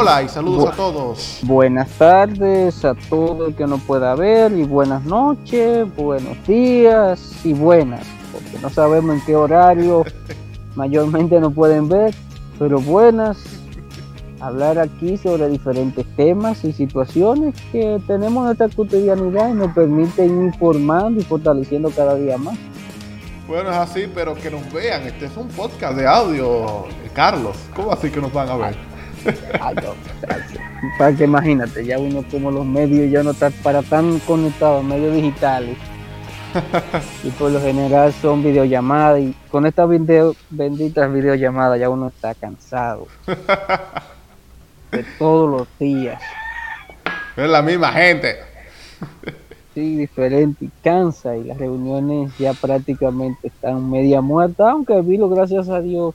Hola y saludos a todos. Buenas tardes a todo el que nos pueda ver y buenas noches, buenos días y buenas, porque no sabemos en qué horario mayormente nos pueden ver, pero buenas. Hablar aquí sobre diferentes temas y situaciones que tenemos en nuestra cotidianidad y nos permiten informando y fortaleciendo cada día más. Bueno, es así, pero que nos vean. Este es un podcast de audio, Carlos. ¿Cómo así que nos van a ver? Ay, no, para que imagínate, ya uno como los medios ya no está para tan conectados, medios digitales. y por lo general son videollamadas y con estas video, benditas videollamadas ya uno está cansado. de todos los días. Es la misma gente. sí, diferente y cansa y las reuniones ya prácticamente están media muertas, aunque virus, gracias a Dios,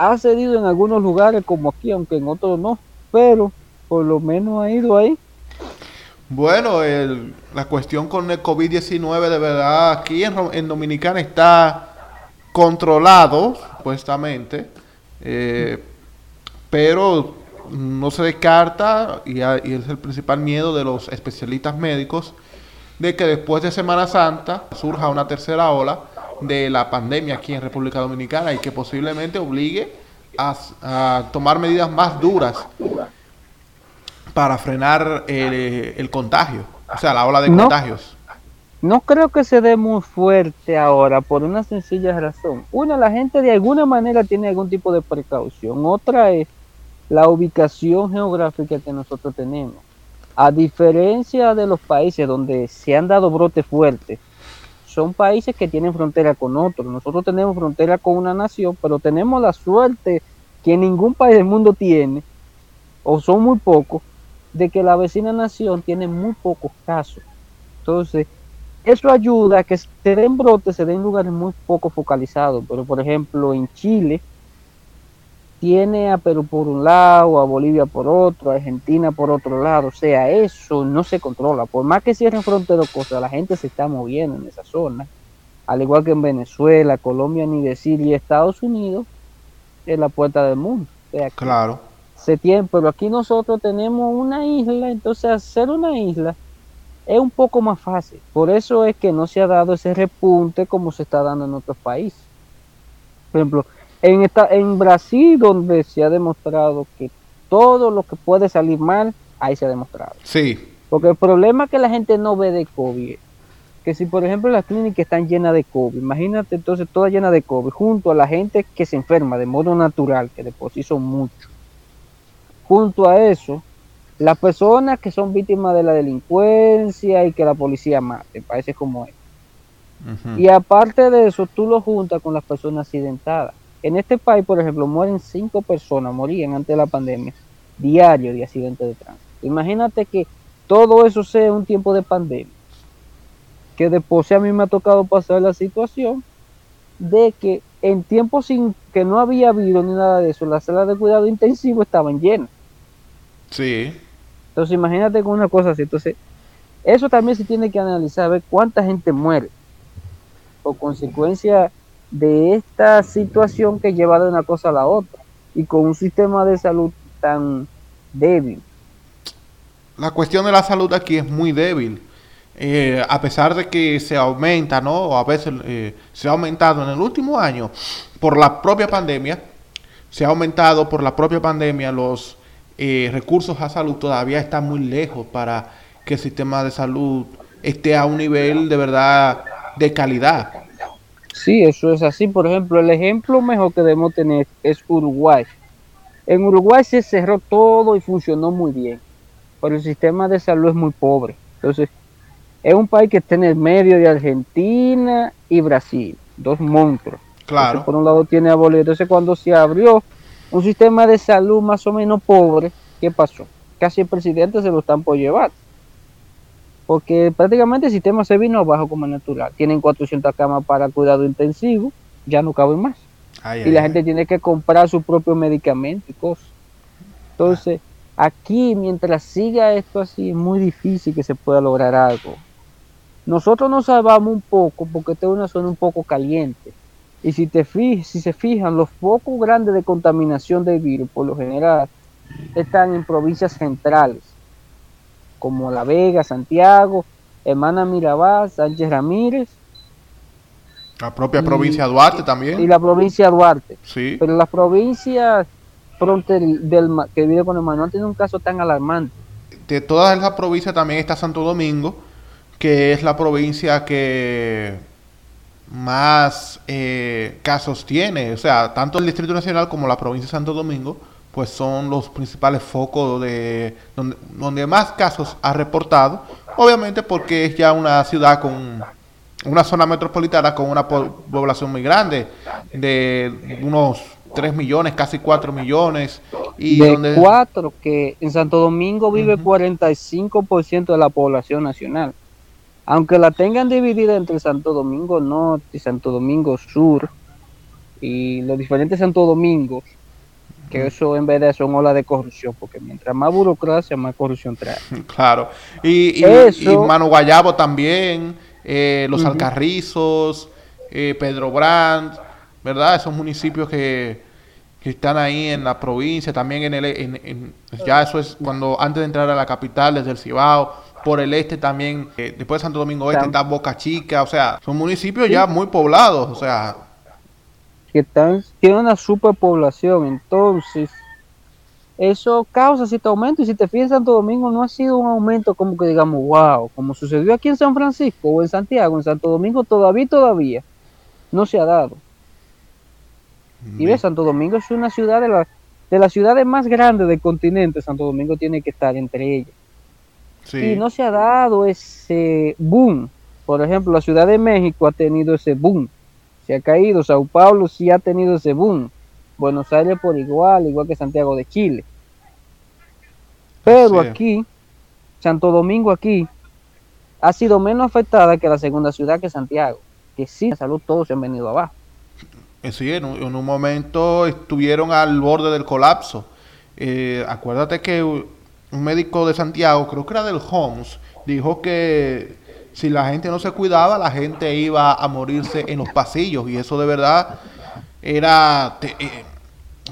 ha cedido en algunos lugares como aquí, aunque en otros no, pero por lo menos ha ido ahí. Bueno, la cuestión con el COVID-19 de verdad aquí en, Dominicana está controlado, supuestamente, eh, pero no se descarta, y, es el principal miedo de los especialistas médicos, de que después de Semana Santa surja una tercera ola de la pandemia aquí en República Dominicana y que posiblemente obligue a, tomar medidas más duras para frenar el, contagio, o sea, la ola de contagios. No creo que se dé muy fuerte ahora por una sencilla razón. Una, la gente de alguna manera tiene algún tipo de precaución. Otra es la ubicación geográfica que nosotros tenemos. A diferencia de los países donde se han dado brotes fuertes, son países que tienen frontera con otros. Nosotros tenemos frontera con una nación, pero tenemos la suerte que ningún país del mundo tiene, o son muy pocos, de que la vecina nación tiene muy pocos casos. Entonces, eso ayuda a que se den brotes, se den lugares muy poco focalizados. Pero, por ejemplo, en Chile, tiene a Perú por un lado, a Bolivia por otro, a Argentina por otro lado. O sea, eso no se controla. Por más que cierren fronteras, cosas, la gente se está moviendo en esa zona. Al igual que en Venezuela, Colombia, ni decir, y Estados Unidos es la puerta del mundo. claro. Se tiene, pero aquí nosotros tenemos una isla, entonces hacer una isla es un poco más fácil. Por eso es que no se ha dado ese repunte como se está dando en otros países. Por ejemplo, en, esta, en Brasil, donde se ha demostrado que todo lo que puede salir mal, ahí se ha demostrado. Sí. Porque el problema que la gente no ve de COVID, que si por ejemplo las clínicas están llenas de COVID, imagínate entonces toda llena de COVID, junto a la gente que se enferma de modo natural, que de por sí son muchos. Junto a eso, las personas que son víctimas de la delincuencia y que la policía mate, parece como es. Y aparte de eso, tú lo juntas con las personas accidentadas. En este país, por ejemplo, mueren cinco personas, morían antes de la pandemia, diario de accidentes de tránsito. Imagínate que todo eso sea un tiempo de pandemia. Que después a mí me ha tocado pasar la situación de que en tiempos sin que no había habido ni nada de eso, las salas de cuidado intensivo estaban llenas. Sí. Entonces imagínate con una cosa así. Entonces, eso también se tiene que analizar, ver cuánta gente muere por consecuencia de esta situación que lleva de una cosa a la otra y con un sistema de salud tan débil. La cuestión de la salud aquí es muy débil. Eh, a pesar de que se aumenta, ¿no? A veces eh, se ha aumentado en el último año por la propia pandemia, se ha aumentado por la propia pandemia los eh, recursos a salud todavía están muy lejos para que el sistema de salud esté a un nivel de verdad de calidad. Sí, eso es así. Por ejemplo, el ejemplo mejor que debemos tener es Uruguay. En Uruguay se cerró todo y funcionó muy bien, pero el sistema de salud es muy pobre. Entonces, es un país que está en el medio de Argentina y Brasil, dos monstruos. Claro. por un lado tiene a Bolivia. Entonces, cuando se abrió un sistema de salud más o menos pobre, ¿qué pasó? Casi el presidente se lo están por llevar porque prácticamente el sistema se vino abajo como natural. Tienen 400 camas para cuidado intensivo, ya no caben más. y la gente tiene que comprar su propio medicamento y cosas. Entonces, aquí, mientras siga esto así, es muy difícil que se pueda lograr algo. Nosotros nos salvamos un poco porque esta es una zona un poco caliente. Y si, te si se fijan, los focos grandes de contaminación del virus, por lo general, están en provincias centrales, como La Vega, Santiago, Hermana Mirabal, Sánchez Ramírez. La propia provincia de Duarte también. Y la provincia de Duarte. Sí. Pero las provincias del, que vive con el no tiene un caso tan alarmante. De todas esas provincias también está Santo Domingo, que es la provincia que más eh, casos tiene. O sea, tanto el Distrito Nacional como la provincia de Santo Domingo, pues son los principales focos de donde, donde más casos ha reportado. Obviamente porque es ya una ciudad con una zona metropolitana con una población muy grande, de unos 3 millones, casi 4 millones. Y de donde... 4, que en Santo Domingo vive 45% de la población nacional. Aunque la tengan dividida entre Santo Domingo Norte y Santo Domingo Sur, y los diferentes Santo Domingos, que eso en vez de son ola de corrupción, porque mientras más burocracia, más corrupción trae. Claro. Y, y, Guayabo también, eh, Los Alcarrizos, eh, Pedro Brandt, ¿verdad? Esos municipios que, están ahí en la provincia, también en el... En, ya eso es cuando antes de entrar a la capital, desde el Cibao, por el este también, eh, después de Santo Domingo Este está Boca Chica, o sea, son municipios ya muy poblados, o sea... Que están, tienen una superpoblación, entonces eso causa cierto aumento y si te fijas en Santo Domingo no ha sido un aumento como que digamos, wow, como sucedió aquí en San Francisco o en Santiago, en Santo Domingo todavía, todavía no se ha dado. Y ve, Santo Domingo es una ciudad de, la, de las ciudades más grandes del continente. Santo Domingo tiene que estar entre ellas. Y no se ha dado ese boom. Por ejemplo, la Ciudad de México ha tenido ese boom. Se ha caído. Sao Paulo sí ha tenido ese boom. Buenos Aires por igual, igual que Santiago de Chile. Pero aquí, Santo Domingo aquí, ha sido menos afectada que la segunda ciudad que Santiago. Que sí, la salud todos se han venido abajo. Eh, sí, en un, momento estuvieron al borde del colapso. Eh, acuérdate que un médico de Santiago, creo que era del Homs, dijo que si la gente no se cuidaba, la gente iba a morirse en los pasillos. Y eso de verdad era... Eh,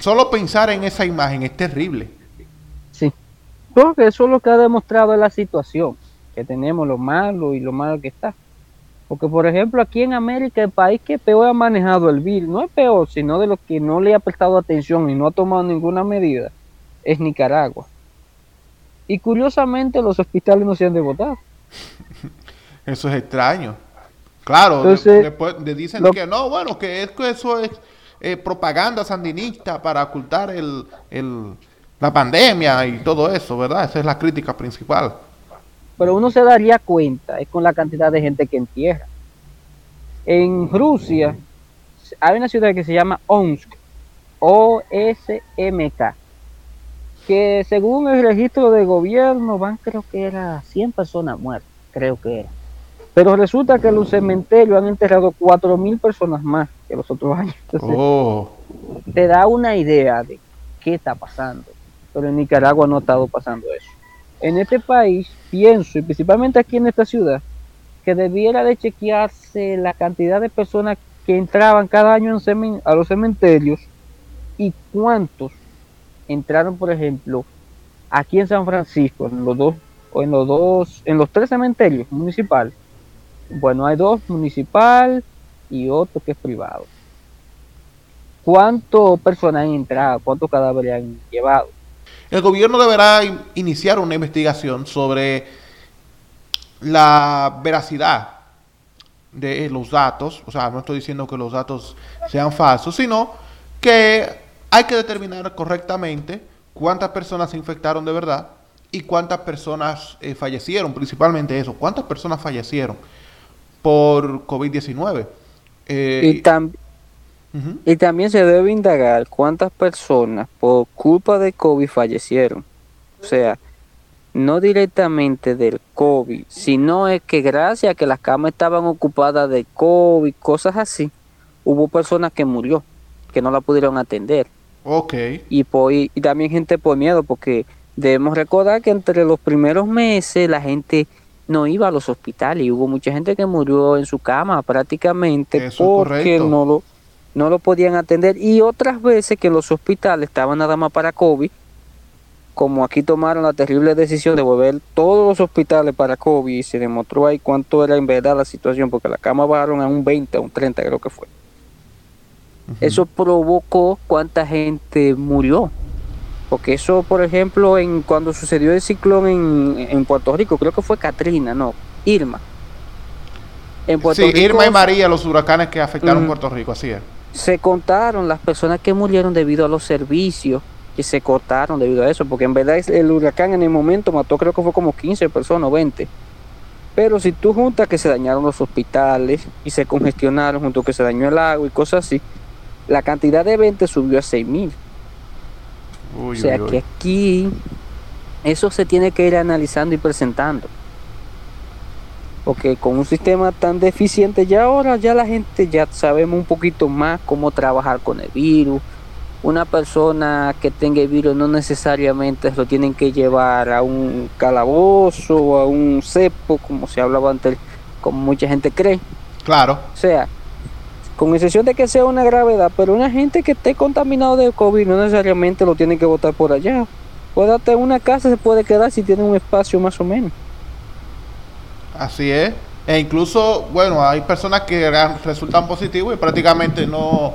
solo pensar en esa imagen es terrible. Sí, porque eso es lo que ha demostrado la situación, que tenemos lo malo y lo malo que está. Porque, por ejemplo, aquí en América, el país que peor ha manejado el virus, no es peor, sino de lo que no le ha prestado atención y no ha tomado ninguna medida, es Nicaragua. Y curiosamente, los hospitales no se han devotado. Eso es extraño. Claro, después le dicen que no, bueno, que, es, que eso es eh, propaganda sandinista para ocultar el, el, la pandemia y todo eso, ¿verdad? Esa es la crítica principal pero uno se daría cuenta es con la cantidad de gente que entierra. En Rusia hay una ciudad que se llama Omsk, O-S-M-K, que según el registro de gobierno van creo que era 100 personas muertas, creo que era. Pero resulta que en los cementerios han enterrado 4.000 personas más que los otros años. Entonces, oh. te da una idea de qué está pasando. Pero en Nicaragua no ha estado pasando eso en este país, pienso, y principalmente aquí en esta ciudad, que debiera de chequearse la cantidad de personas que entraban cada año a los cementerios y cuántos entraron, por ejemplo, aquí en San Francisco, en los dos, o en los dos, en los tres cementerios municipales. Bueno, hay dos municipal y otro que es privado. ¿Cuántas personas han entrado? ¿Cuántos cadáveres han llevado? El gobierno deberá iniciar una investigación sobre la veracidad de los datos, o sea, no estoy diciendo que los datos sean falsos, sino que hay que determinar correctamente cuántas personas se infectaron de verdad y cuántas personas eh, fallecieron, principalmente eso, cuántas personas fallecieron por COVID-19. Eh, y, también y también se debe indagar cuántas personas por culpa de COVID fallecieron. O sea, no directamente del COVID, sino es que gracias a que las camas estaban ocupadas de COVID, cosas así, hubo personas que murió, que no la pudieron atender. Ok. Y, y también gente por miedo, porque debemos recordar que entre los primeros meses la gente no iba a los hospitales y hubo mucha gente que murió en su cama prácticamente porque no lo no lo podían atender y otras veces que los hospitales estaban nada más para COVID como aquí tomaron la terrible decisión de volver todos los hospitales para COVID y se demostró ahí cuánto era en verdad la situación, porque la cama bajaron a un 20, a un 30 creo que fue. Eso provocó cuánta gente murió. Porque eso, por ejemplo, en cuando sucedió el ciclón en, Puerto Rico, creo que fue Katrina, no, Irma. En Puerto sí, Irma y María, los huracanes que afectaron Puerto Rico, así es. Se contaron las personas que murieron debido a los servicios que se cortaron debido a eso, porque en verdad el huracán en el momento mató creo que fue como 15 personas o 20. Pero si tú juntas que se dañaron los hospitales y se congestionaron junto que se dañó el agua y cosas así, la cantidad de 20 subió a 6 mil. O sea que aquí eso se tiene que ir analizando y presentando. Porque con un sistema tan deficiente ya ahora ya la gente ya sabemos un poquito más cómo trabajar con el virus, una persona que tenga el virus no necesariamente lo tienen que llevar a un calabozo o a un cepo, como se hablaba antes, como mucha gente cree. Claro. O sea, con excepción de que sea una gravedad, pero una gente que esté contaminado de COVID no necesariamente lo tiene que votar por allá. Puede en una casa, se puede quedar si tiene un espacio más o menos. Así es. E incluso, bueno, hay personas que resultan positivos y prácticamente no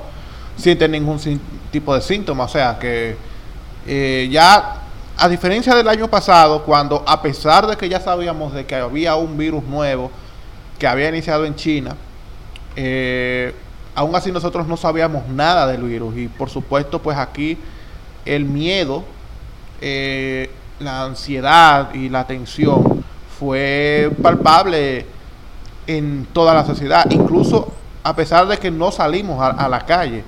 sienten ningún tipo de síntomas. O sea que eh, ya, a diferencia del año pasado, cuando a pesar de que ya sabíamos de que había un virus nuevo que había iniciado en China, eh, aún así nosotros no sabíamos nada del virus. Y por supuesto, pues aquí el miedo, eh, la ansiedad y la tensión fue palpable en toda la sociedad, incluso a pesar de que no salimos a la calle.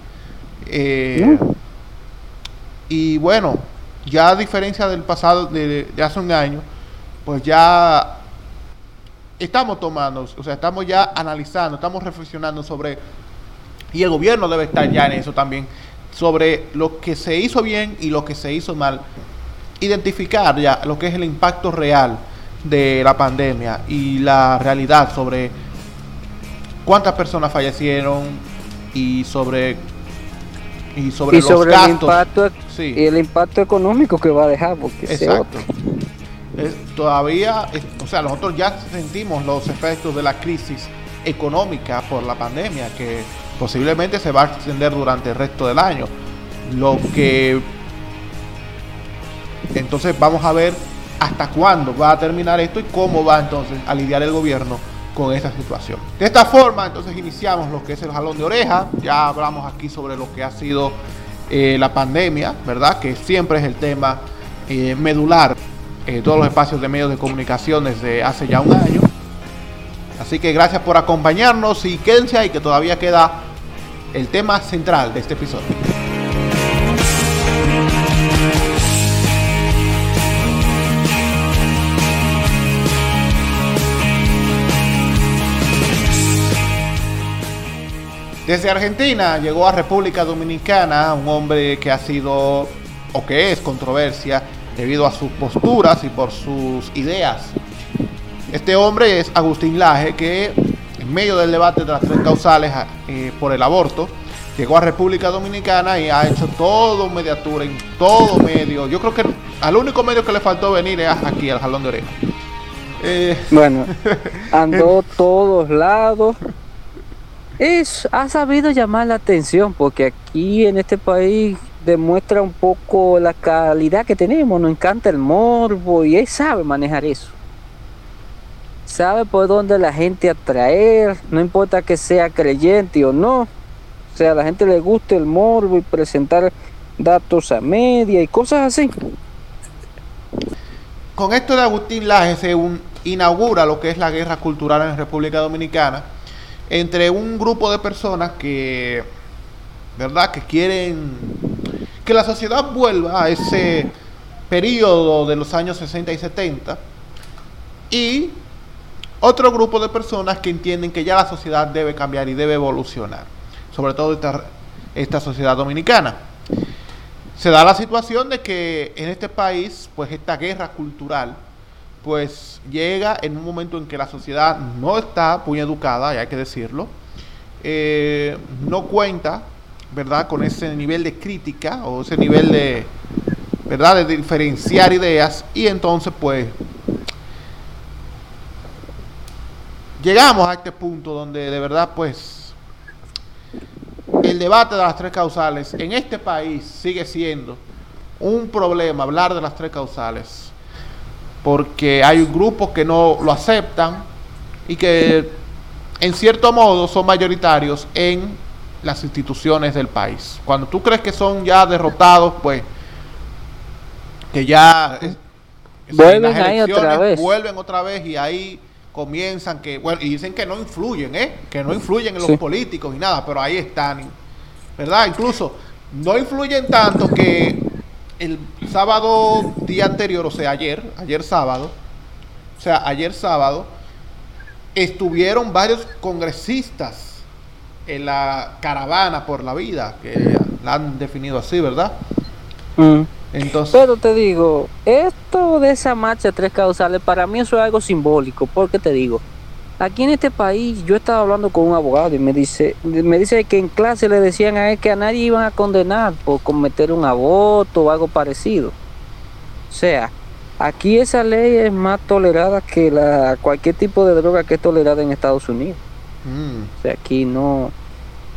Eh, y bueno, ya a diferencia del pasado, de, hace un año, pues ya estamos tomando, o sea, estamos ya analizando, estamos reflexionando sobre, y el gobierno debe estar ya en eso también, sobre lo que se hizo bien y lo que se hizo mal. Identificar ya lo que es el impacto real de la pandemia y la realidad sobre cuántas personas fallecieron y sobre y sobre, los el impacto y el impacto económico que va a dejar porque Exacto. todavía o sea nosotros ya sentimos los efectos de la crisis económica por la pandemia que posiblemente se va a extender durante el resto del año lo que entonces vamos a ver hasta cuándo va a terminar esto y cómo va entonces a lidiar el gobierno con esta situación. De esta forma, entonces iniciamos lo que es el jalón de oreja. Ya hablamos aquí sobre lo que ha sido eh, la pandemia, ¿verdad? Que siempre es el tema eh, medular en todos los espacios de medios de comunicación desde hace ya un año. Así que gracias por acompañarnos y quédense ahí que todavía queda el tema central de este episodio. Desde Argentina llegó a República Dominicana un hombre que ha sido o que es controversia debido a sus posturas y por sus ideas. Este hombre es Agustín Laje que en medio del debate de las tres causales eh, por el aborto llegó a República Dominicana y ha hecho todo mediatura en todo medio. Yo creo que al único medio que le faltó venir es aquí al Jalón de Oreja. Eh, bueno, andó todos lados es, ha sabido llamar la atención porque aquí en este país demuestra un poco la calidad que tenemos, nos encanta el morbo y él sabe manejar eso. Sabe por dónde la gente atraer, no importa que sea creyente o no. O sea, a la gente le gusta el morbo y presentar datos a media y cosas así. Con esto de Agustín Laje se inaugura lo que es la guerra cultural en República Dominicana entre un grupo de personas que, ¿verdad? Que quieren que la sociedad vuelva a ese periodo de los años 60 y 70 y otro grupo de personas que entienden que ya la sociedad debe cambiar y debe evolucionar, sobre todo esta, esta sociedad dominicana. Se da la situación de que en este país, pues esta guerra cultural pues llega en un momento en que la sociedad no está muy educada, y hay que decirlo, eh, no cuenta, ¿verdad?, con ese nivel de crítica o ese nivel de, ¿verdad? De diferenciar ideas y entonces pues llegamos a este punto donde de verdad pues el debate de las tres causales en este país sigue siendo un problema hablar de las tres causales porque hay grupos que no lo aceptan y que en cierto modo son mayoritarios en las instituciones del país. Cuando tú crees que son ya derrotados, pues que ya vuelven ahí otra vez. Vuelven otra vez y ahí comienzan que, bueno, y dicen que no influyen, ¿eh? Que no influyen en los políticos y nada, pero ahí están, ¿verdad? Incluso no influyen tanto que el sábado día anterior, o sea, ayer, ayer sábado, o sea, ayer sábado, estuvieron varios congresistas en la caravana por la vida, que la han definido así, ¿verdad? Mm. Entonces, Pero te digo, esto de esa marcha tres causales, para mí eso es algo simbólico, porque te digo, aquí en este país yo estaba hablando con un abogado y me dice, me dice que en clase le decían a él que a nadie iban a condenar por cometer un aborto o algo parecido. O sea, aquí esa ley es más tolerada que la cualquier tipo de droga que es tolerada en Estados Unidos. Mm. O sea, aquí no,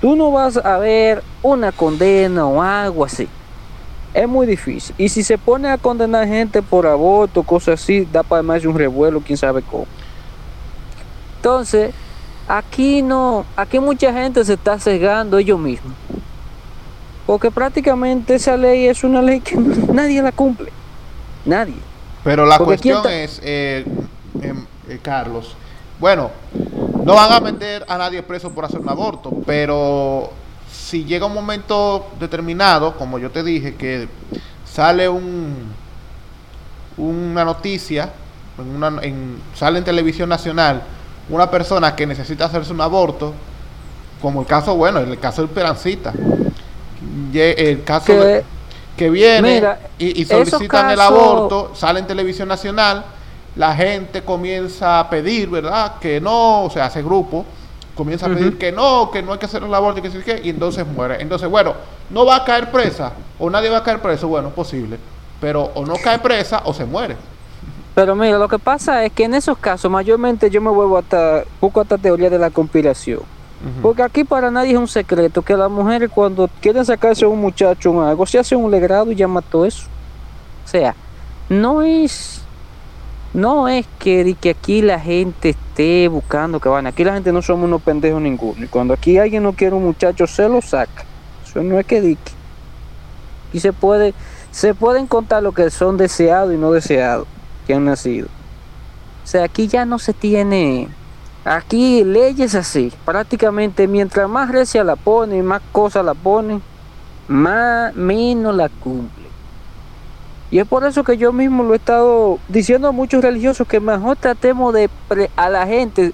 tú no vas a ver una condena o algo así es muy difícil. Y si se pone a condenar gente por aborto, cosas así, da para más de un revuelo, quién sabe cómo. Entonces, aquí no, aquí mucha gente se está cegando ellos mismos. Porque prácticamente esa ley es una ley que nadie la cumple. Nadie. Pero la cuestión es, eh, em, eh, Carlos, bueno, no van a meter a nadie preso por hacer un aborto, pero si llega un momento determinado, como yo te dije, que sale un una noticia, en sale en televisión nacional, una persona que necesita hacerse un aborto, como el caso, bueno, el caso de Perancita, el caso que viene y, solicitan el aborto, sale en televisión nacional, la gente comienza a pedir, ¿verdad? Que no, o sea, hace grupo, comienza a pedir que no, que no hay que hacer el aborto, que sí que, y entonces muere. Entonces, bueno, no va a caer presa, o nadie va a caer preso, bueno, posible, pero o no cae presa o se muere. Pero mira, lo que pasa es que en esos casos, mayormente yo me vuelvo hasta, poco esta teoría de la conspiración. Porque aquí para nadie es un secreto que las mujeres cuando quieren sacarse a un muchacho o algo, se hace un legrado y ya mató eso. O sea, no es no es que, que aquí la gente esté buscando que van. Aquí la gente no somos unos pendejos ninguno. Y cuando aquí alguien no quiere un muchacho, se lo saca. Eso no es que dique. Y se puede, se pueden contar lo que son deseados y no deseados que han nacido. O sea, aquí ya no se tiene. Aquí leyes así. Prácticamente mientras más recia la pone, más cosas la pone, más menos la cumple. Y es por eso que yo mismo lo he estado diciendo a muchos religiosos que mejor tratemos de a la gente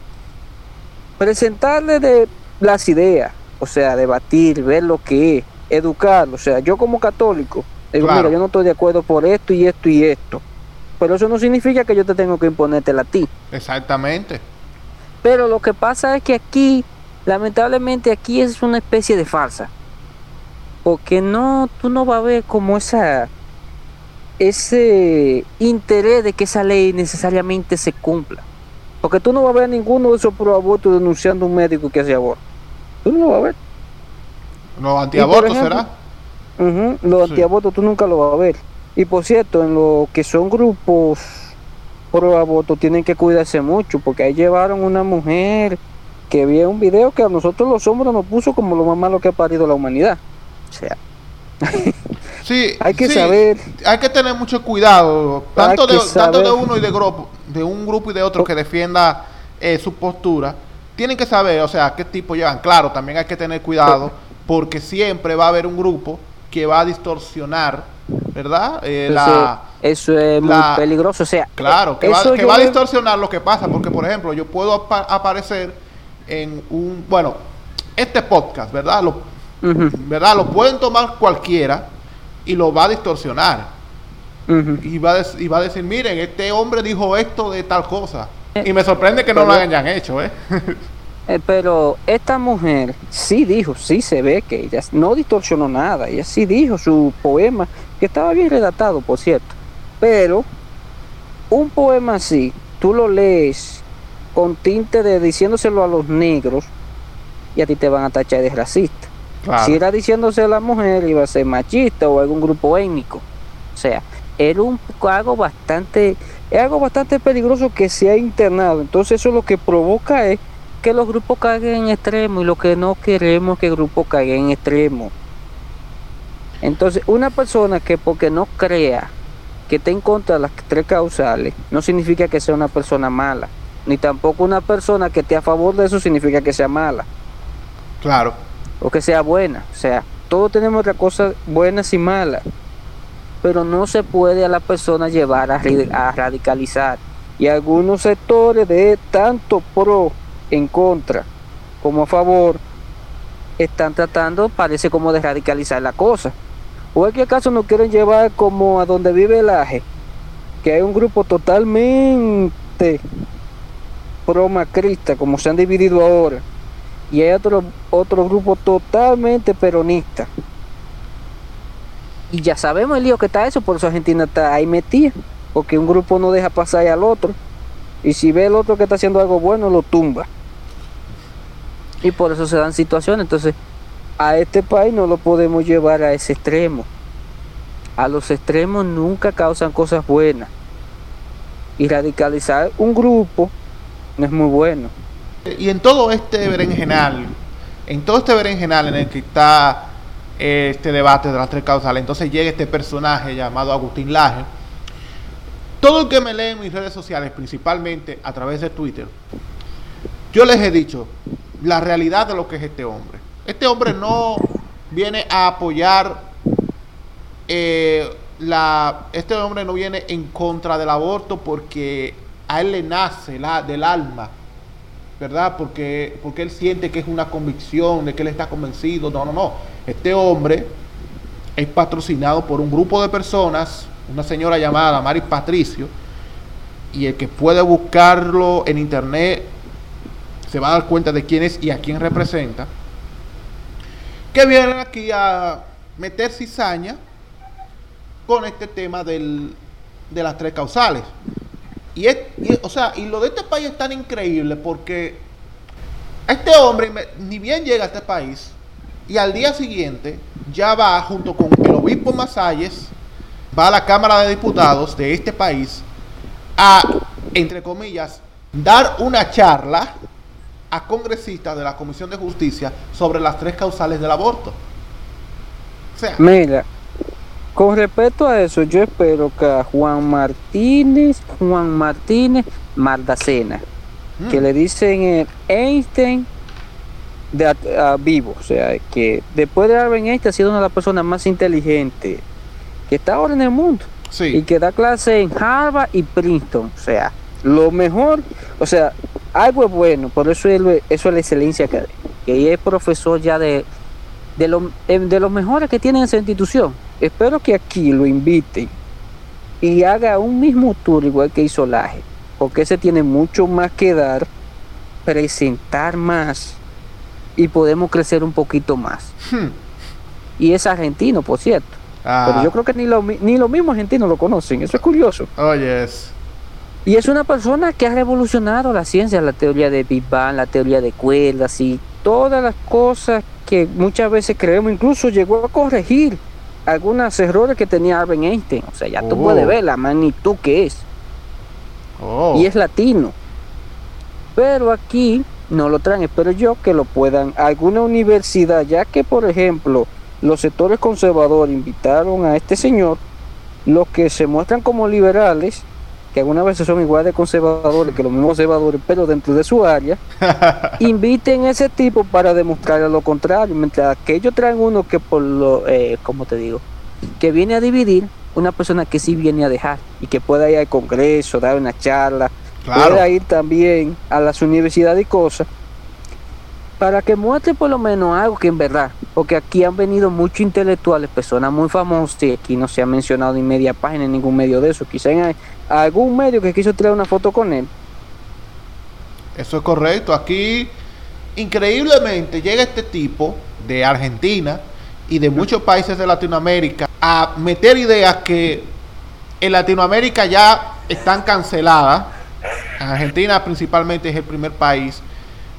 presentarle de las ideas, o sea, debatir, ver lo que es, educarlo. O sea, yo como católico, digo, mira, yo no estoy de acuerdo por esto y esto y esto. Pero eso no significa que yo te tengo que imponértela a ti. Exactamente. Pero lo que pasa es que aquí, lamentablemente aquí es una especie de farsa. Porque no, tú no vas a ver como esa ese interés de que esa ley necesariamente se cumpla. Porque tú no vas a ver ninguno de esos pro abortos denunciando a un médico que hace aborto. Tú no lo vas a ver. ¿Los antiabortos será? los antiabortos tú nunca lo vas a ver. Y por cierto, en lo que son grupos pro aborto tienen que cuidarse mucho porque ahí llevaron una mujer que vi un video que a nosotros los hombres nos puso como lo más malo que ha parido la humanidad. O sea, Sí, hay que saber. Hay que tener mucho cuidado, tanto, de, tanto de uno y de grupo, de un grupo y de otro que defienda eh, su postura. Tienen que saber, o sea, qué tipo llevan. Claro, también hay que tener cuidado, porque siempre va a haber un grupo que va a distorsionar, ¿verdad? Eh, la, eso es muy peligroso, o sea. Claro, que, va, que va, a distorsionar lo que pasa, porque por ejemplo, yo puedo aparecer en un, bueno, este podcast, ¿verdad? Lo, ¿Verdad? Lo pueden tomar cualquiera y lo va a distorsionar. y, va a y va a decir, miren, este hombre dijo esto de tal cosa. y me sorprende que no lo hayan hecho, ¿eh? ¿eh? pero esta mujer sí dijo, sí se ve que ella no distorsionó nada, ella sí dijo su poema, que estaba bien redactado, por cierto. Pero un poema así, tú lo lees con tinte de diciéndoselo a los negros y a ti te van a tachar de racista. Si era diciéndose a la mujer, iba a ser machista o algún grupo étnico. O sea, era un algo bastante, es algo bastante peligroso que se ha internado. Entonces eso lo que provoca es que los grupos caigan en extremo y lo que no queremos es que el grupo caiga en extremo. Entonces, una persona que porque no crea que esté en contra de las tres causales, no significa que sea una persona mala. Ni tampoco una persona que esté a favor de eso significa que sea mala. Claro. O que sea buena. O sea, todos tenemos otras cosas buenas y malas. Pero no se puede a la persona llevar a, radicalizar. Y algunos sectores de tanto pro en contra como a favor están tratando, parece como de radicalizar la cosa. ¿O es que acaso nos quieren llevar como a donde vive el Aje? Que hay un grupo totalmente pro-macrista, como se han dividido ahora. Y hay otro, otro grupo totalmente peronista. Y ya sabemos el lío que está eso, por eso Argentina está ahí metida. Porque un grupo no deja pasar al otro. Y si ve el otro que está haciendo algo bueno, lo tumba y por eso se dan situaciones. Entonces, a este país no lo podemos llevar a ese extremo. A los extremos nunca causan cosas buenas. Y radicalizar un grupo no es muy bueno. Y en todo este berenjenal, en todo este berenjenal en el que está este debate de las tres causales, entonces llega este personaje llamado Agustín Laje. Todo el que me lee en mis redes sociales, principalmente a través de Twitter, yo les he dicho, la realidad de lo que es este hombre. Este hombre no viene a apoyar eh, la, este hombre no viene en contra del aborto porque a él le nace la, del alma, ¿verdad? Porque, porque él siente que es una convicción, de que él está convencido. No, no, no. Este hombre es patrocinado por un grupo de personas, una señora llamada Mari Patricio, y el que puede buscarlo en internet se va a dar cuenta de quién es y a quién representa, que vienen aquí a meter cizaña con este tema del, de las tres causales. Y, o sea, y lo de este país es tan increíble porque este hombre ni bien llega a este país y al día siguiente ya va junto con el obispo Masalles, va a la Cámara de Diputados de este país a, entre comillas, dar una charla a congresistas de la Comisión de Justicia sobre las tres causales del aborto. Mira, con respecto a eso, yo espero que a Juan Martínez, Juan Martínez Mardacena, mm. que le dicen el Einstein de vivo, o sea, que después de Albert Einstein ha sido una de las personas más inteligentes que está ahora en el mundo. Y que da clase en Harvard y Princeton, o sea, lo mejor, o sea, algo es bueno, por eso es, eso es la excelencia que, que es profesor ya de, de, lo, de los mejores que tiene esa institución. Espero que aquí lo inviten y haga un mismo tour igual que hizo Laje, porque ese tiene mucho más que dar, presentar más y podemos crecer un poquito más. Hmm. Y es argentino, por cierto. Pero ah. yo creo que ni, lo, ni los mismos argentinos lo conocen, eso es curioso. Oh, yes. Y es una persona que ha revolucionado la ciencia, la teoría de Big Bang, la teoría de cuerdas y todas las cosas que muchas veces creemos. Incluso llegó a corregir algunos errores que tenía Albert Einstein. O sea, ya tú puedes oh. ver la magnitud que es. Oh. Y es latino. Pero aquí no lo traen. Espero yo que lo puedan. Alguna universidad, ya que por ejemplo los sectores conservadores invitaron a este señor, los que se muestran como liberales que algunas veces son igual de conservadores que los mismos conservadores, pero dentro de su área, inviten a ese tipo para demostrar lo contrario, mientras que ellos traen uno que por lo, eh, como te digo, que viene a dividir, una persona que sí viene a dejar y que pueda ir al Congreso, dar una charla, pueda ir también a las universidades y cosas, para que muestre por lo menos algo que en verdad, porque aquí han venido muchos intelectuales, personas muy famosas, y aquí no se ha mencionado ni media página en ningún medio de eso, quizá en algún medio que quiso traer una foto con él. Eso es correcto, aquí increíblemente llega este tipo de Argentina y de muchos países de Latinoamérica a meter ideas que en Latinoamérica ya están canceladas. Argentina principalmente es el primer país,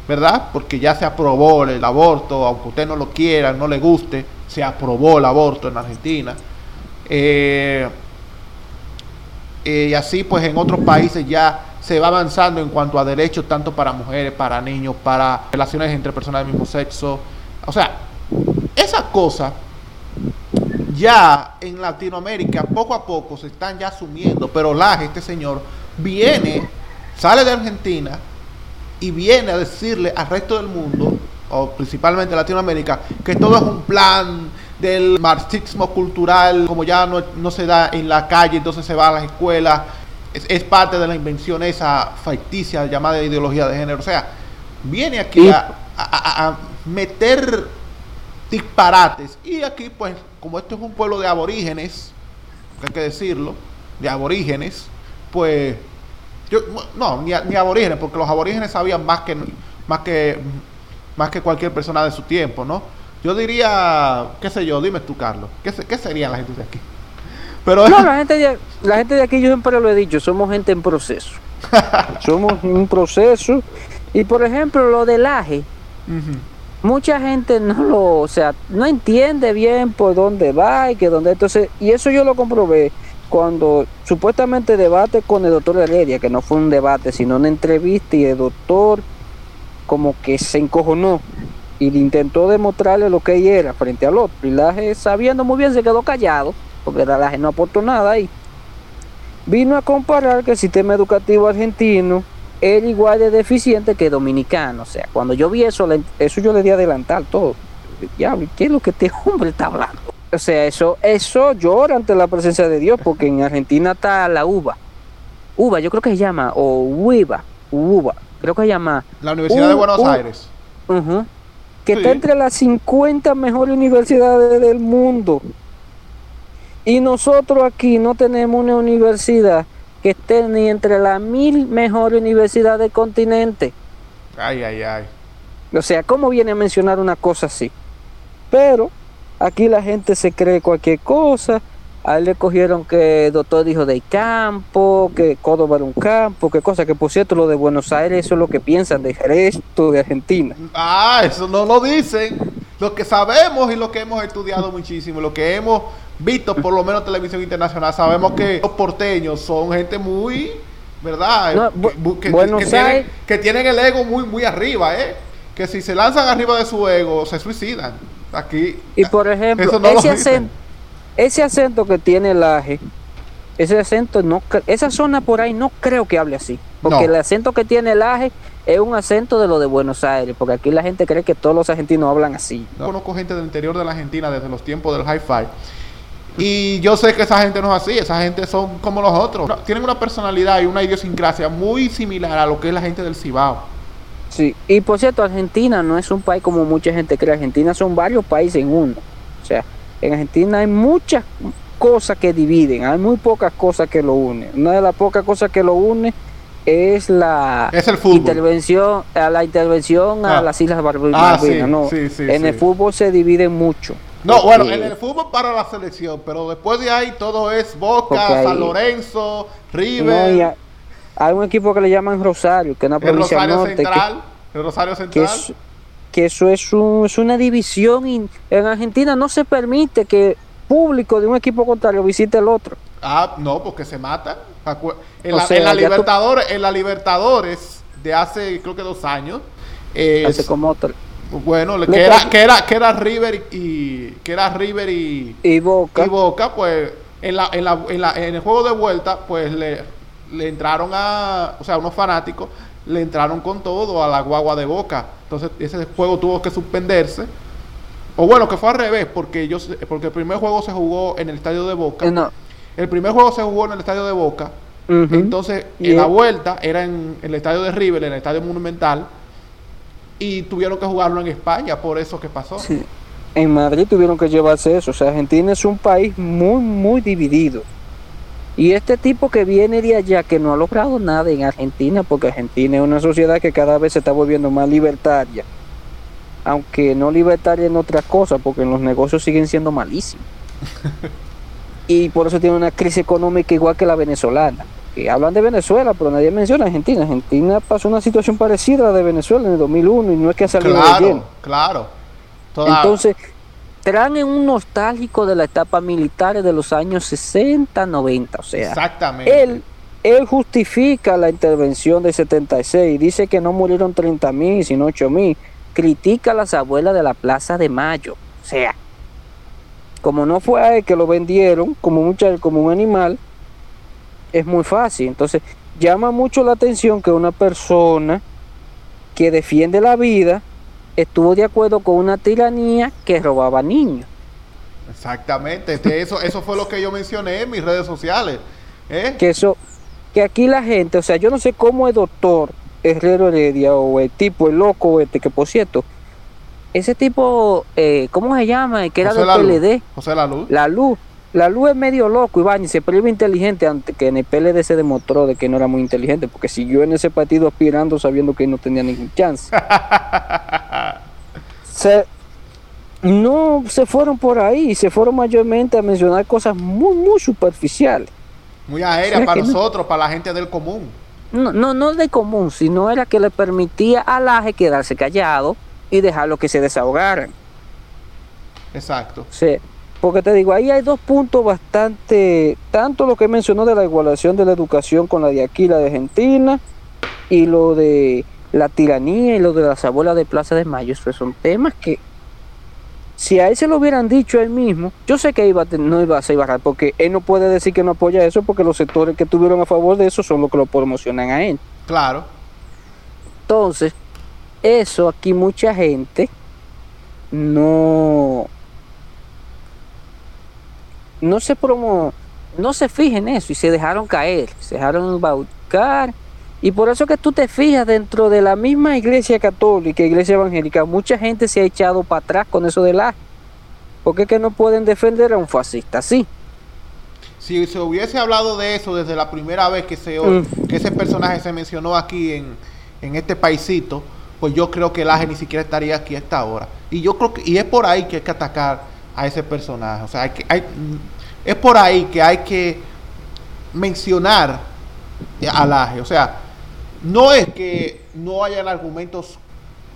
¿verdad? Porque ya se aprobó el aborto, aunque usted no lo quiera, no le guste, se aprobó el aborto en Argentina. Eh, eh, y así pues en otros países ya se va avanzando en cuanto a derechos tanto para mujeres, para niños, para relaciones entre personas del mismo sexo. O sea, esas cosas ya en Latinoamérica poco a poco se están ya asumiendo, pero Laje, este señor, viene, sale de Argentina y viene a decirle al resto del mundo, o principalmente Latinoamérica, que todo es un plan del marxismo cultural, como ya no, se da en la calle, entonces se va a las escuelas, es, parte de la invención esa facticia llamada ideología de género. O sea, viene aquí a meter disparates. Y aquí, pues, como esto es un pueblo de aborígenes, hay que decirlo, de aborígenes, pues, yo, no, ni, ni aborígenes, porque los aborígenes sabían más que, más que, más que cualquier persona de su tiempo, ¿no? Yo diría, qué sé yo, dime tú, Carlos, ¿qué, qué sería la gente de aquí? Pero no, la gente, de, la gente de aquí, yo siempre lo he dicho, somos gente en proceso. somos un proceso. Y por ejemplo, lo del aje mucha gente no lo, o sea, no entiende bien por dónde va y que dónde, entonces, y eso yo lo comprobé cuando supuestamente debate con el doctor Heredia, que no fue un debate, sino una entrevista y el doctor como que se encojonó y le intentó demostrarle lo que ella era frente al otro. Y la sabiendo muy bien se quedó callado, porque la gente no aportó nada y vino a comparar que el sistema educativo argentino era igual de deficiente que dominicano. O sea, cuando yo vi eso, eso yo le di adelantar todo. Diablo, ¿qué es lo que este hombre está hablando? O sea, eso, eso llora ante la presencia de Dios, porque en Argentina está la uva. Uva, yo creo que se llama, o uva, uva, creo que se llama. La Universidad de Buenos Aires. Que está entre las 50 mejores universidades del mundo. Y nosotros aquí no tenemos una universidad que estén ni entre las mil mejores universidades del continente. Ay, ay, ay. O sea, ¿cómo viene a mencionar una cosa así? Pero aquí la gente se cree cualquier cosa. A él le cogieron que doctor dijo de campo, que Córdoba era un campo, que cosa, que por cierto lo de Buenos Aires, eso es lo que piensan del resto de Argentina. Ah, eso no lo dicen. Lo que sabemos y lo que hemos estudiado muchísimo, lo que hemos visto por lo menos televisión internacional, sabemos que los porteños son gente muy, ¿verdad? que, tienen, el ego muy, muy arriba, ¿eh? Que si se lanzan arriba de su ego, se suicidan. Aquí. Y por ejemplo, ese, acento, ese acento que tiene el aje, ese acento, no esa zona por ahí no creo que hable así. Porque el acento que tiene el aje es un acento de lo de Buenos Aires, porque aquí la gente cree que todos los argentinos hablan así. conozco gente del interior de la Argentina desde los tiempos del hi-fi y yo sé que esa gente no es así, esa gente son como los otros. Tienen una personalidad y una idiosincrasia muy similar a lo que es la gente del Cibao. Sí, y por cierto, Argentina no es un país como mucha gente cree. Argentina son varios países en uno. O sea, en Argentina hay muchas cosas que dividen, hay muy pocas cosas que lo unen. Una de las pocas cosas que lo une es la intervención a la intervención a ah. las Islas Malvinas. Ah, no, en el fútbol se divide mucho. No, bueno, en el fútbol para la selección, pero después de ahí todo es Boca, San Lorenzo, River. hay un equipo que le llaman Rosario, que es una provincia Rosario norte. Central, el Rosario Central. Que, eso es, es una división. Y en Argentina no se permite que público de un equipo contrario visite el otro. Ah, no, porque se matan. En, la, Libertadores, en la Libertadores de hace creo que dos años. hace como otro bueno, que era, que era, que era River y que era River y, y Boca. Y Boca, pues en la, en la, en la, en el juego de vuelta, pues le, le entraron a, o sea, unos fanáticos le entraron con todo a la guagua de Boca. Entonces ese juego tuvo que suspenderse. O bueno, que fue al revés, porque yo porque el primer juego se jugó en el estadio de Boca. No. El primer juego se jugó en el estadio de Boca. Entonces, en la vuelta era en, en, el estadio de River, en el estadio Monumental y tuvieron que jugarlo en España por eso que pasó. Sí. En Madrid tuvieron que llevarse eso. O sea, Argentina es un país muy, muy dividido. Y este tipo que viene de allá, que no ha logrado nada en Argentina, porque Argentina es una sociedad que cada vez se está volviendo más libertaria. Aunque no libertaria en otras cosas, porque los negocios siguen siendo malísimos. y por eso tiene una crisis económica igual que la venezolana. Que hablan de Venezuela, pero nadie menciona Argentina. Argentina pasó una situación parecida a la de Venezuela en el 2001 y no es que ha salido claro, bien. Claro, Entonces, traen un nostálgico de la etapa militar de los años 60, 90. O sea, Exactamente. Él, él justifica la intervención de 76, dice que no murieron 30 mil, sino 8 mil. Critica a las abuelas de la Plaza de Mayo. O sea, como no fue a él que lo vendieron como, mucha, como un animal, es muy fácil. Entonces, llama mucho la atención que una persona que defiende la vida estuvo de acuerdo con una tiranía que robaba niños. Exactamente, este, eso, eso fue lo que yo mencioné en mis redes sociales. ¿eh? Que eso, que aquí la gente, o sea, yo no sé cómo el doctor Herrero Heredia o el tipo, el loco este, que por cierto, ese tipo, eh, ¿cómo se llama? Que era José del La PLD. Luz. José La Luz. La luz. La luz es medio loco, y se iba inteligente antes que en el PLD se demostró de que no era muy inteligente, porque siguió en ese partido aspirando sabiendo que no tenía ningún chance. se, no se fueron por ahí, se fueron mayormente a mencionar cosas muy, muy superficiales. Muy aérea ¿Será para que no? nosotros, para la gente del común. No, no, no de común, sino era que le permitía al Aje quedarse callado y dejarlo que se desahogaran. Exacto. Sí, porque te digo, ahí hay dos puntos bastante, tanto lo que mencionó de la igualación de la educación con la de aquí, la de Argentina, y lo de la tiranía y lo de las abuelas de Plaza de Mayo, esos son temas que si a él se lo hubieran dicho él mismo, yo sé que iba a, no iba a ser barrar, porque él no puede decir que no apoya eso, porque los sectores que tuvieron a favor de eso son los que lo promocionan a él. Claro. Entonces, eso aquí mucha gente no no se promo no se fija en eso y se dejaron caer, se dejaron embaucar y por eso que tú te fijas dentro de la misma iglesia católica, iglesia evangélica, mucha gente se ha echado para atrás con eso del aje. Porque es que no pueden defender a un fascista así. Si se hubiese hablado de eso desde la primera vez que, se, Mm. que ese personaje se mencionó aquí en, en este paisito, pues yo creo que el Aje ni siquiera estaría aquí a esta hora. Y yo creo que, y es por ahí que hay que atacar a ese personaje. O sea, hay que, hay, es por ahí que hay que mencionar al Aje. O sea, no es que no hayan argumentos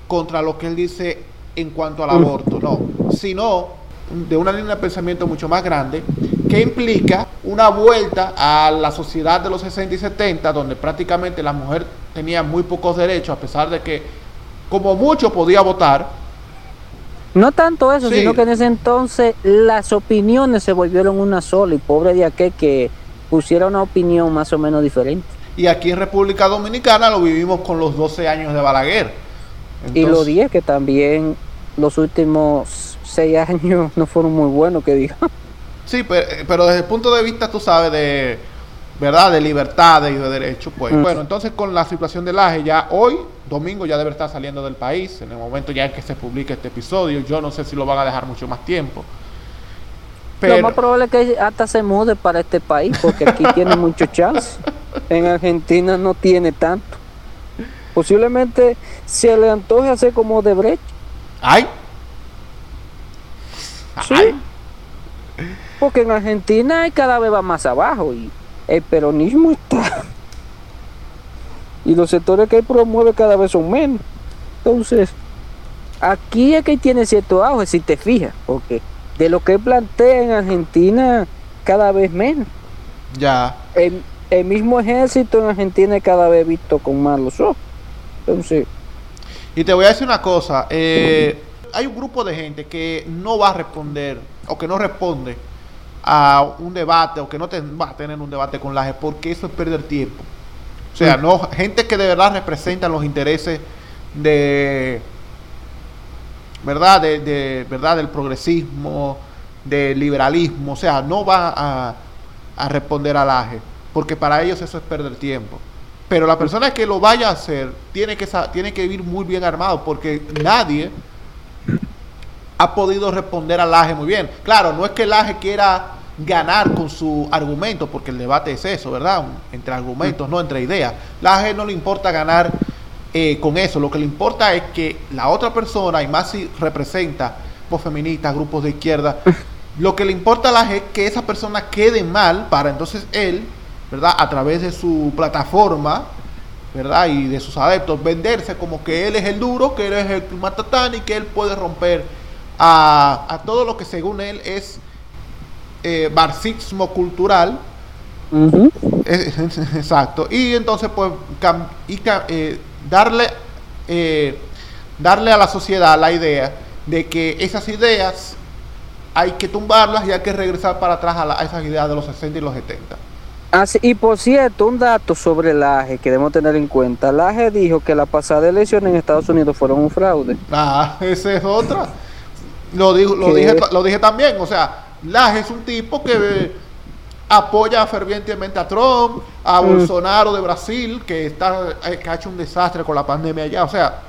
contra lo que él dice en cuanto al aborto, no, sino de una línea de pensamiento mucho más grande que implica una vuelta a la sociedad de los 60 y 70 donde prácticamente la mujer tenía muy pocos derechos a pesar de que como mucho podía votar No tanto eso, Sí. sino que en ese entonces las opiniones se volvieron una sola y pobre de aquel que pusiera una opinión más o menos diferente. y aquí en República Dominicana lo vivimos con los 12 años de Balaguer y los Entonces, 10 que también los últimos 6 años no fueron muy buenos, que diga. Sí, pero, pero desde el punto de vista, tú sabes, de verdad, de libertades y de derechos, pues. Mm. Bueno, entonces con la situación del AGE, ya hoy, domingo, ya debe estar saliendo del país. En el momento ya en que se publique este episodio, yo no sé si lo van a dejar mucho más tiempo. Lo Pero, más probable es que hasta se mude para este país, porque aquí tiene mucho chance. En Argentina no tiene tanto. Posiblemente se le antoje hacer como de Brecht. ay, Sí. ay, Porque en Argentina cada vez va más abajo y el peronismo está. Y los sectores que él promueve cada vez son menos. Entonces, aquí es que tiene cierto auge, si te fijas, porque de lo que él plantea en Argentina, cada vez menos. ya. El, el mismo ejército en Argentina es cada vez visto con malos ojos. Entonces, Y te voy a decir una cosa, eh, hay un grupo de gente que no va a responder o que no responde a un debate o que no te, va a tener un debate con la AGE porque eso es perder tiempo. O sea, Mm. no gente que de verdad representan los intereses de verdad de, de- verdad del progresismo, del liberalismo, o sea, no va a, a responder al AGE porque para ellos eso es perder tiempo. Pero la persona que lo vaya a hacer tiene que, tiene que ir muy bien armado porque nadie ha podido responder al AGE muy bien. Claro, no es que el AGE quiera ganar con su argumento, porque el debate es eso, ¿verdad? Entre argumentos, no entre ideas. La AGE no le importa ganar eh, con eso, lo que le importa es que la otra persona, y más si representa grupos feministas, grupos de izquierda, lo que le importa a la es que esa persona quede mal para entonces él, ¿verdad? A través de su plataforma, ¿verdad? Y de sus adeptos, venderse como que él es el duro, que él es el matatán y que él puede romper a, todo lo que según él es eh, marxismo cultural. exacto. Y entonces, pues, y, eh, darle, eh, darle a la sociedad la idea de que esas ideas hay que tumbarlas y hay que regresar para atrás a, esas ideas de los 60 y los 70. Ah, y por cierto, un dato sobre el AGE que debemos tener en cuenta. El AGE dijo que la pasada elección en Estados Unidos fueron un fraude. Ah, esa es otra. Lo, dijo, lo, dije, lo dije también. O sea, Laje es un tipo que apoya fervientemente a Trump, a mm. Bolsonaro de Brasil, que, está, eh, que ha hecho un desastre con la pandemia allá. O sea,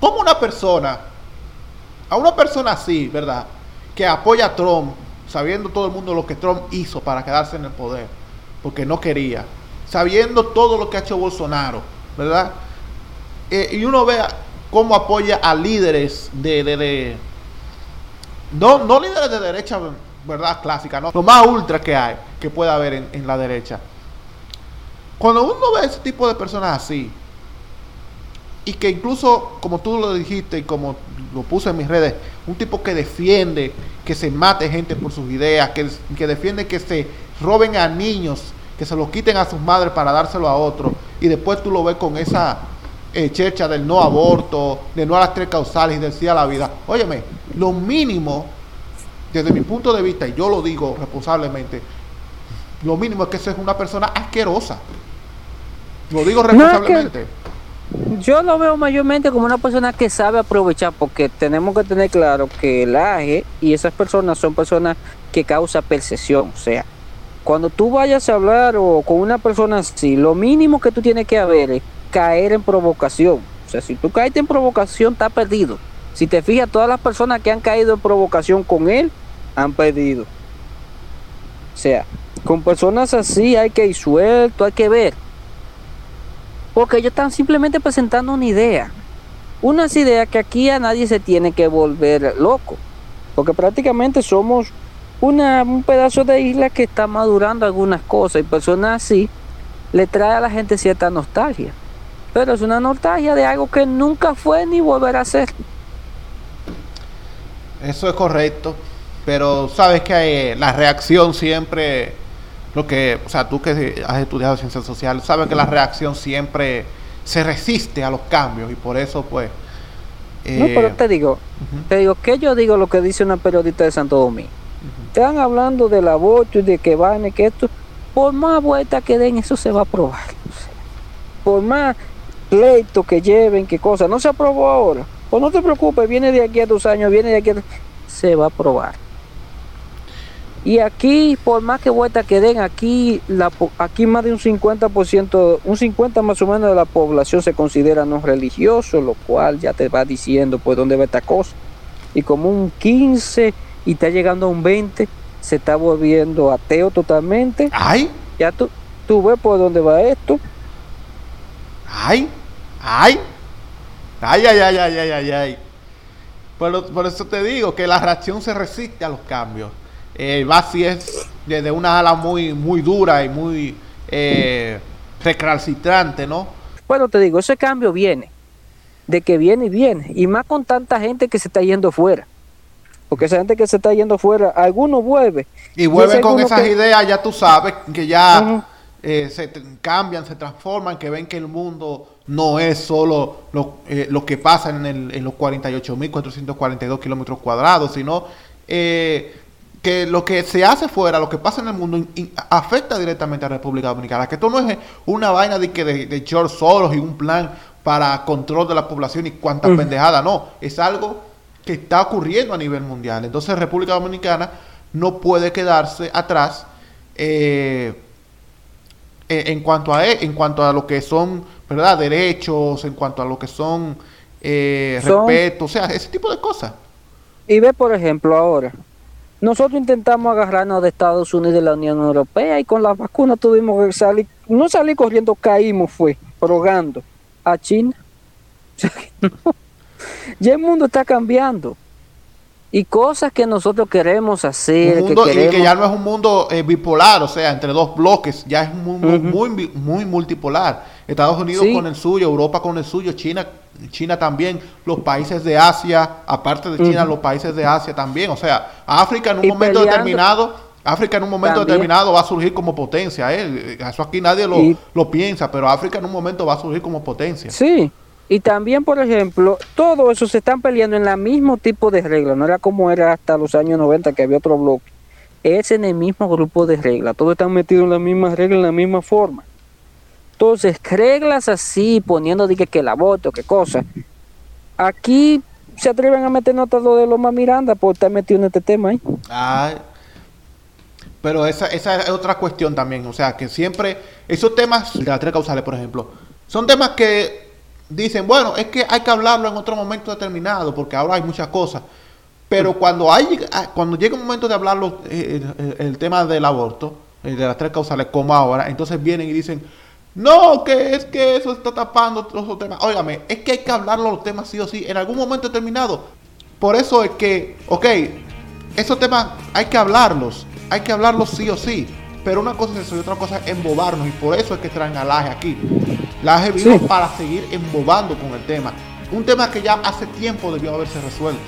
como una persona, a una persona así, ¿verdad? Que apoya a Trump, sabiendo todo el mundo lo que Trump hizo para quedarse en el poder, porque no quería, sabiendo todo lo que ha hecho Bolsonaro, ¿verdad? Eh, y uno ve cómo apoya a líderes de, de, no, no líderes de derecha, ¿verdad? Clásica, ¿no? Lo más ultra que hay, que puede haber en, en la derecha. Cuando uno ve ese tipo de personas así, y que incluso, como tú lo dijiste y como lo puse en mis redes, un tipo que defiende que se mate gente por sus ideas, que, que defiende que se roben a niños, que se los quiten a sus madres para dárselo a otros, y después tú lo ves con esa eh, checha del no aborto, de no a las tres causales y del sí a la vida. Óyeme, lo mínimo, desde mi punto de vista, y yo lo digo responsablemente, lo mínimo es que esa es una persona asquerosa. Lo digo responsablemente. yo lo veo mayormente como una persona que sabe aprovechar, porque tenemos que tener claro que el AGE y esas personas son personas que causan percepción. O sea, cuando tú vayas a hablar o con una persona así, lo mínimo que tú tienes que haber es caer en provocación. O sea, si tú caes en provocación, está perdido. Si te fijas, todas las personas que han caído en provocación con él han perdido. O sea, con personas así hay que ir suelto, hay que ver. Porque ellos están simplemente presentando una idea. Unas ideas que aquí a nadie se tiene que volver loco. Porque prácticamente somos una, un pedazo de isla que está madurando algunas cosas y personas así le trae a la gente cierta nostalgia. Pero es una nostalgia de algo que nunca fue ni volverá a ser. Eso es correcto, pero sabes que la reacción siempre, lo que, o sea, tú que has estudiado ciencias sociales, sabes que la reacción siempre se resiste a los cambios y por eso pues... no, pero eh, te digo, te digo que yo digo lo que dice una periodista de Santo Domingo. Están hablando del aborto y de que van y que esto, por más vuelta que den, eso se va a probar. Por más pleito que lleven, qué cosa, no se aprobó ahora. Pues no te preocupes, viene de aquí a dos años, viene de aquí a... Se va a aprobar. Y aquí, por más que vuelta que den, aquí, la, aquí más de un 50%, un 50 más o menos de la población se considera no religioso, lo cual ya te va diciendo pues dónde va esta cosa. Y como un 15 y está llegando a un 20, se está volviendo ateo totalmente. ¡Ay! Ya tú, tú ves por dónde va esto. ¡Ay! ¡Ay! ¡Ay, ay, ay, ay, ay, ay! ay. Por, eso te digo que la reacción se resiste a los cambios. Eh, Basi es desde una ala muy, muy dura y muy eh, recalcitrante, ¿no? Bueno, te digo, ese cambio viene. De que viene y viene. Y más con tanta gente que se está yendo fuera. Porque esa gente que se está yendo fuera, algunos vuelve. Y vuelven con esas ideas, ya tú sabes, que ya eh, se cambian, se transforman, que ven que el mundo no es solo lo, eh, lo que pasa en, el, en los 48.442 kilómetros cuadrados, sino eh, que lo que se hace fuera, lo que pasa en el mundo, afecta directamente a la República Dominicana. Que esto no es una vaina de, que de, de George Soros y un plan para control de la población y cuánta mm. pendejada, no, es algo que está ocurriendo a nivel mundial. Entonces República Dominicana no puede quedarse atrás. Eh, eh, en cuanto a e, en cuanto a lo que son verdad derechos en cuanto a lo que son, eh, respeto o sea ese tipo de cosas. Y ve por ejemplo ahora nosotros intentamos agarrarnos de Estados Unidos y de la Unión Europea y con la vacuna tuvimos que salir no salir corriendo caímos fue rogando a China. Ya el mundo está cambiando y cosas que nosotros queremos hacer. Un mundo, Y que ya no es un mundo eh, bipolar, o sea, entre dos bloques, ya es un mundo muy, muy multipolar. Estados Unidos con el suyo, Europa con el suyo, China, China también, los países de Asia, aparte de China, los países de Asia también. O sea, África en un momento determinado, África en un momento determinado va a surgir como potencia. ¿eh? Eso aquí nadie lo, lo piensa, pero África en un momento va a surgir como potencia. Sí, y también, por ejemplo, todo eso se están peleando en el mismo tipo de reglas. No era como era hasta los años 90 que había otro bloque. Es en el mismo grupo de reglas. Todos están metidos en la misma regla, en la misma forma. Entonces, reglas así, poniendo de que, el aborto, qué cosa. Aquí se atreven a meter notas lo de Loma Miranda por estar metido en este tema ahí. Ah, pero esa, esa es otra cuestión también. O sea, que siempre esos temas de las tres causales, por ejemplo, son temas que dicen, bueno, es que hay que hablarlo en otro momento determinado, porque ahora hay muchas cosas. Pero cuando hay ah, cuando llega un momento de hablarlo, eh, el, tema del aborto, de las tres causales, como ahora, entonces vienen y dicen, no, que es que eso está tapando otros temas. Óigame, es que hay que hablarlo los temas sí o sí, en algún momento determinado. Por eso es que, ok, esos temas hay que hablarlos, hay que hablarlos sí o sí. Pero una cosa es eso y otra cosa es embobarnos. Y por eso es que traen a Laje aquí. Laje vino para seguir embobando con el tema. Un tema que ya hace tiempo debió haberse resuelto.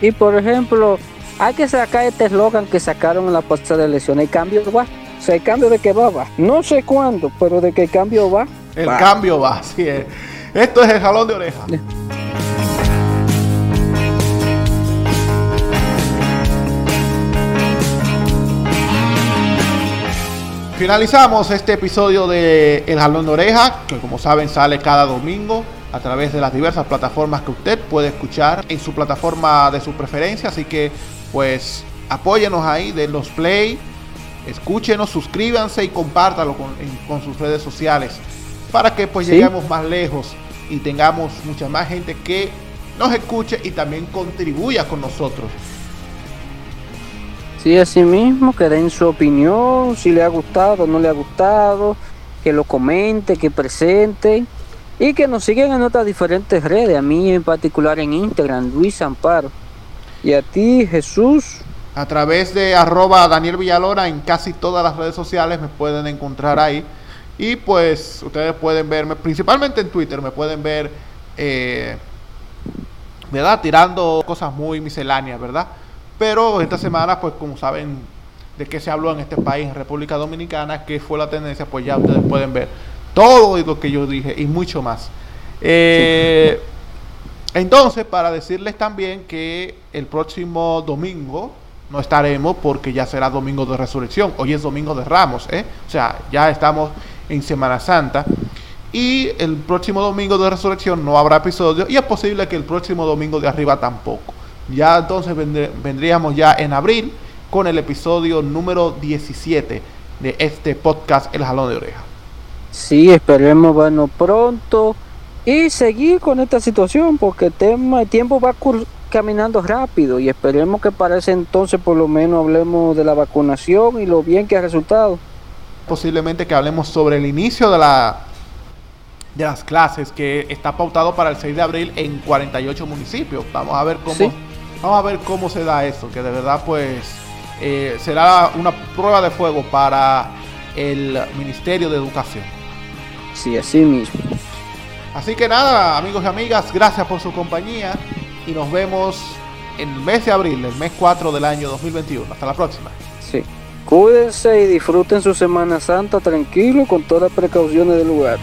Y por ejemplo, hay que sacar este eslogan que sacaron en la de elección. El cambio va. O sea, el cambio de que va, va. No sé cuándo, pero de que el cambio va. El cambio va, así es. Esto es el jalón de oreja. Finalizamos este episodio de El Jalón de Oreja, que como saben sale cada domingo a través de las diversas plataformas que usted puede escuchar en su plataforma de su preferencia. Así que pues apóyenos ahí, de los play, escúchenos, suscríbanse y compártalo con, sus redes sociales para que pues lleguemos más lejos y tengamos mucha más gente que nos escuche y también contribuya con nosotros Sí, así mismo, que den su opinión, si le ha gustado o no le ha gustado, que lo comente, que presente y que nos sigan en otras diferentes redes, a mí en particular en Instagram, Luis Amparo. Y a ti, Jesús. A través de arroba Daniel Villalora en casi todas las redes sociales me pueden encontrar ahí. Y pues ustedes pueden verme, principalmente en Twitter, me pueden ver, eh, ¿verdad? Tirando cosas muy misceláneas, ¿verdad? Pero esta semana, pues como saben de qué se habló en este país, en República Dominicana, qué fue la tendencia, pues ya ustedes pueden ver todo lo que yo dije y mucho más. Eh, entonces, para decirles también que el próximo domingo no estaremos porque ya será domingo de resurrección. Hoy es domingo de Ramos, ¿eh? O sea, ya estamos en Semana Santa. Y el próximo domingo de resurrección no habrá episodio. Y es posible que el próximo domingo de arriba tampoco. Ya entonces vendríamos ya en abril con el episodio número 17 de este podcast El Jalón de Oreja. Sí, esperemos bueno pronto y seguir con esta situación porque el, tema, el tiempo va caminando rápido y esperemos que para ese entonces por lo menos hablemos de la vacunación y lo bien que ha resultado. Posiblemente que hablemos sobre el inicio de la de las clases que está pautado para el 6 de abril en 48 municipios. Vamos a ver cómo Vamos a ver cómo se da eso, que de verdad pues eh, será una prueba de fuego para el Ministerio de Educación. Sí, así mismo. Así que nada, amigos y amigas, gracias por su compañía y nos vemos en el mes de abril, el mes 4 del año 2021. Hasta la próxima. Sí. Cuídense y disfruten su Semana Santa tranquilo con todas las precauciones del lugar.